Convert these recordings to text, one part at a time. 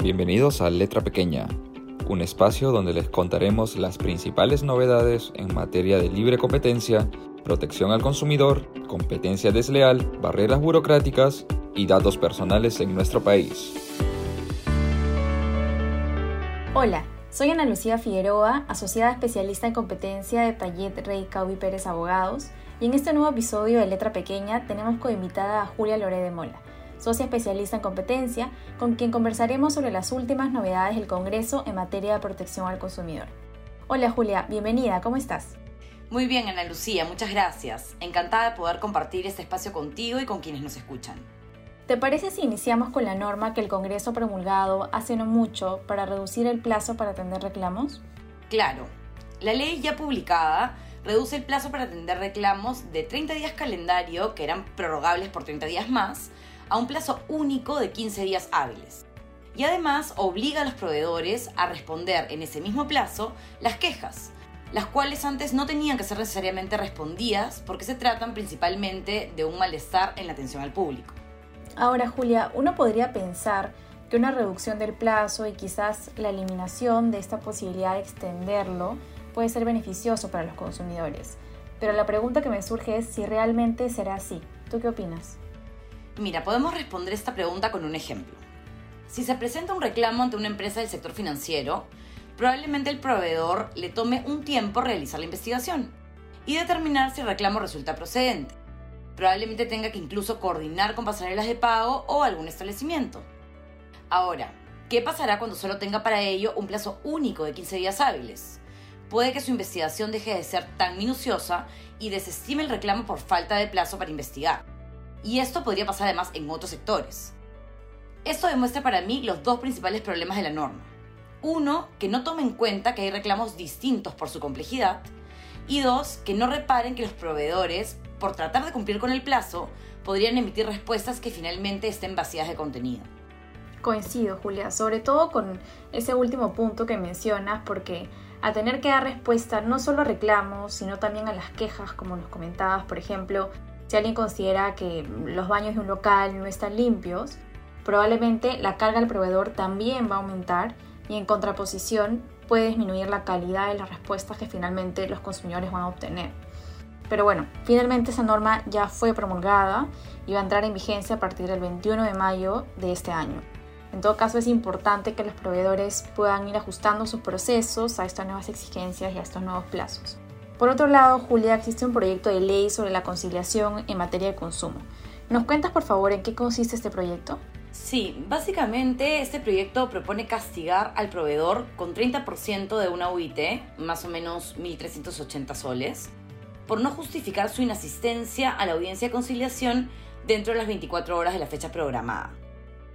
Bienvenidos a Letra Pequeña, un espacio donde les contaremos las principales novedades en materia de libre competencia, protección al consumidor, competencia desleal, barreras burocráticas y datos personales en nuestro país. Hola, soy Ana Lucía Figueroa, asociada especialista en competencia de Tallet Rey Caubi Pérez Abogados, y en este nuevo episodio de Letra Pequeña tenemos como invitada a Julia Loré de Mola, socia especialista en competencia, con quien conversaremos sobre las últimas novedades del Congreso en materia de protección al consumidor. Hola Julia, bienvenida, ¿cómo estás? Muy bien, Ana Lucía, muchas gracias. Encantada de poder compartir este espacio contigo y con quienes nos escuchan. ¿Te parece si iniciamos con la norma que el Congreso ha promulgado hace no mucho para reducir el plazo para atender reclamos? Claro, la ley ya publicada reduce el plazo para atender reclamos de 30 días calendario, que eran prorrogables por 30 días más, a un plazo único de 15 días hábiles. Y además obliga a los proveedores a responder en ese mismo plazo las quejas, las cuales antes no tenían que ser necesariamente respondidas porque se tratan principalmente de un malestar en la atención al público. Ahora, Julia, uno podría pensar que una reducción del plazo y quizás la eliminación de esta posibilidad de extenderlo puede ser beneficioso para los consumidores. Pero la pregunta que me surge es si realmente será así. ¿Tú qué opinas? Mira, podemos responder esta pregunta con un ejemplo. Si se presenta un reclamo ante una empresa del sector financiero, probablemente el proveedor le tome un tiempo realizar la investigación y determinar si el reclamo resulta procedente. Probablemente tenga que incluso coordinar con pasarelas de pago o algún establecimiento. Ahora, ¿qué pasará cuando solo tenga para ello un plazo único de 15 días hábiles? Puede que su investigación deje de ser tan minuciosa y desestime el reclamo por falta de plazo para investigar. Y esto podría pasar además en otros sectores. Esto demuestra para mí los dos principales problemas de la norma. Uno, que no tome en cuenta que hay reclamos distintos por su complejidad. Y dos, que no reparen que los proveedores, por tratar de cumplir con el plazo, podrían emitir respuestas que finalmente estén vacías de contenido. Coincido, Julia, sobre todo con ese último punto que mencionas, porque a tener que dar respuesta no solo a reclamos, sino también a las quejas, como nos comentabas, por ejemplo, si alguien considera que los baños de un local no están limpios, probablemente la carga al proveedor también va a aumentar y en contraposición puede disminuir la calidad de las respuestas que finalmente los consumidores van a obtener. Pero bueno, finalmente esa norma ya fue promulgada y va a entrar en vigencia a partir del 21 de mayo de este año. En todo caso, es importante que los proveedores puedan ir ajustando sus procesos a estas nuevas exigencias y a estos nuevos plazos. Por otro lado, Julia, existe un proyecto de ley sobre la conciliación en materia de consumo. ¿Nos cuentas, por favor, en qué consiste este proyecto? Sí, básicamente este proyecto propone castigar al proveedor con 30% de una UIT, más o menos 1.380 soles, por no justificar su inasistencia a la audiencia de conciliación dentro de las 24 horas de la fecha programada.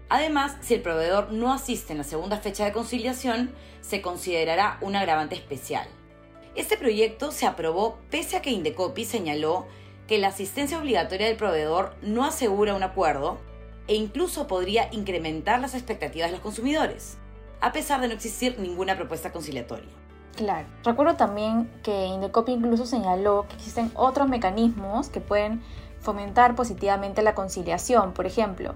Además, si el proveedor no asiste en la segunda fecha de conciliación, se considerará un agravante especial. Este proyecto se aprobó pese a que Indecopi señaló que la asistencia obligatoria del proveedor no asegura un acuerdo e incluso podría incrementar las expectativas de los consumidores, a pesar de no existir ninguna propuesta conciliatoria. Claro. Recuerdo también que Indecopi incluso señaló que existen otros mecanismos que pueden fomentar positivamente la conciliación. Por ejemplo,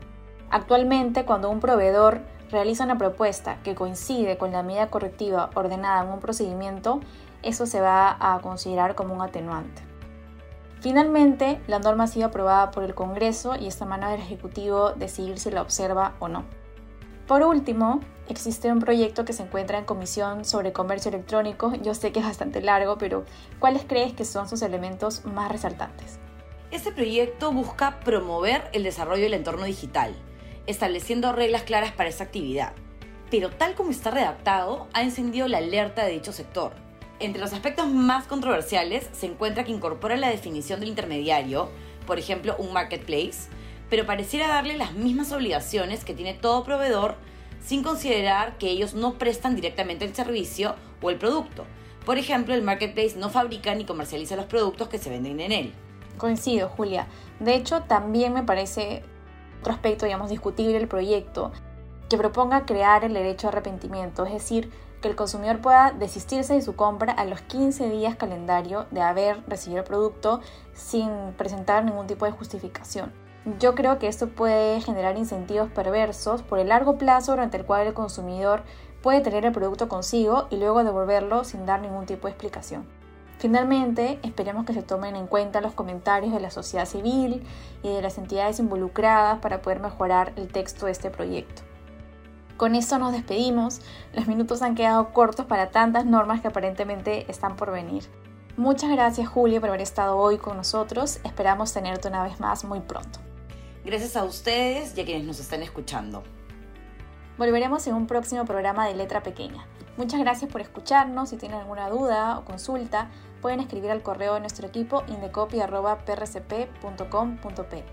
actualmente cuando un proveedor realiza una propuesta que coincide con la medida correctiva ordenada en un procedimiento, eso se va a considerar como un atenuante. Finalmente, la norma ha sido aprobada por el Congreso y esta mano del Ejecutivo decidir si la observa o no. Por último, existe un proyecto que se encuentra en comisión sobre comercio electrónico. Yo sé que es bastante largo, pero ¿cuáles crees que son sus elementos más resaltantes? Este proyecto busca promover el desarrollo del entorno digital, estableciendo reglas claras para esa actividad. Pero tal como está redactado, ha encendido la alerta de dicho sector entre los aspectos más controversiales se encuentra que incorpora la definición del intermediario, por ejemplo, un marketplace, pero pareciera darle las mismas obligaciones que tiene todo proveedor sin considerar que ellos no prestan directamente el servicio o el producto. Por ejemplo, el marketplace no fabrica ni comercializa los productos que se venden en él. Coincido, Julia. De hecho, también me parece otro aspecto, digamos, discutible el proyecto, que proponga crear el derecho a arrepentimiento, es decir, que el consumidor pueda desistirse de su compra a los 15 días calendario de haber recibido el producto sin presentar ningún tipo de justificación. Yo creo que esto puede generar incentivos perversos por el largo plazo durante el cual el consumidor puede tener el producto consigo y luego devolverlo sin dar ningún tipo de explicación. Finalmente, esperemos que se tomen en cuenta los comentarios de la sociedad civil y de las entidades involucradas para poder mejorar el texto de este proyecto. Con esto nos despedimos. Los minutos han quedado cortos para tantas normas que aparentemente están por venir. Muchas gracias Julio por haber estado hoy con nosotros. Esperamos tenerte una vez más muy pronto. Gracias a ustedes y a quienes nos están escuchando. Volveremos en un próximo programa de Letra Pequeña. Muchas gracias por escucharnos. Si tienen alguna duda o consulta, pueden escribir al correo de nuestro equipo indecopy.prcp.com.p.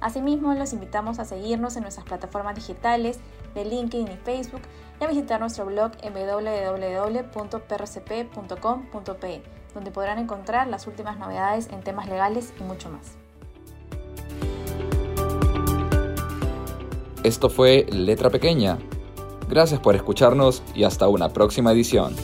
Asimismo, los invitamos a seguirnos en nuestras plataformas digitales de LinkedIn y Facebook y a visitar nuestro blog www.prcp.com.pe, donde podrán encontrar las últimas novedades en temas legales y mucho más. Esto fue Letra Pequeña. Gracias por escucharnos y hasta una próxima edición.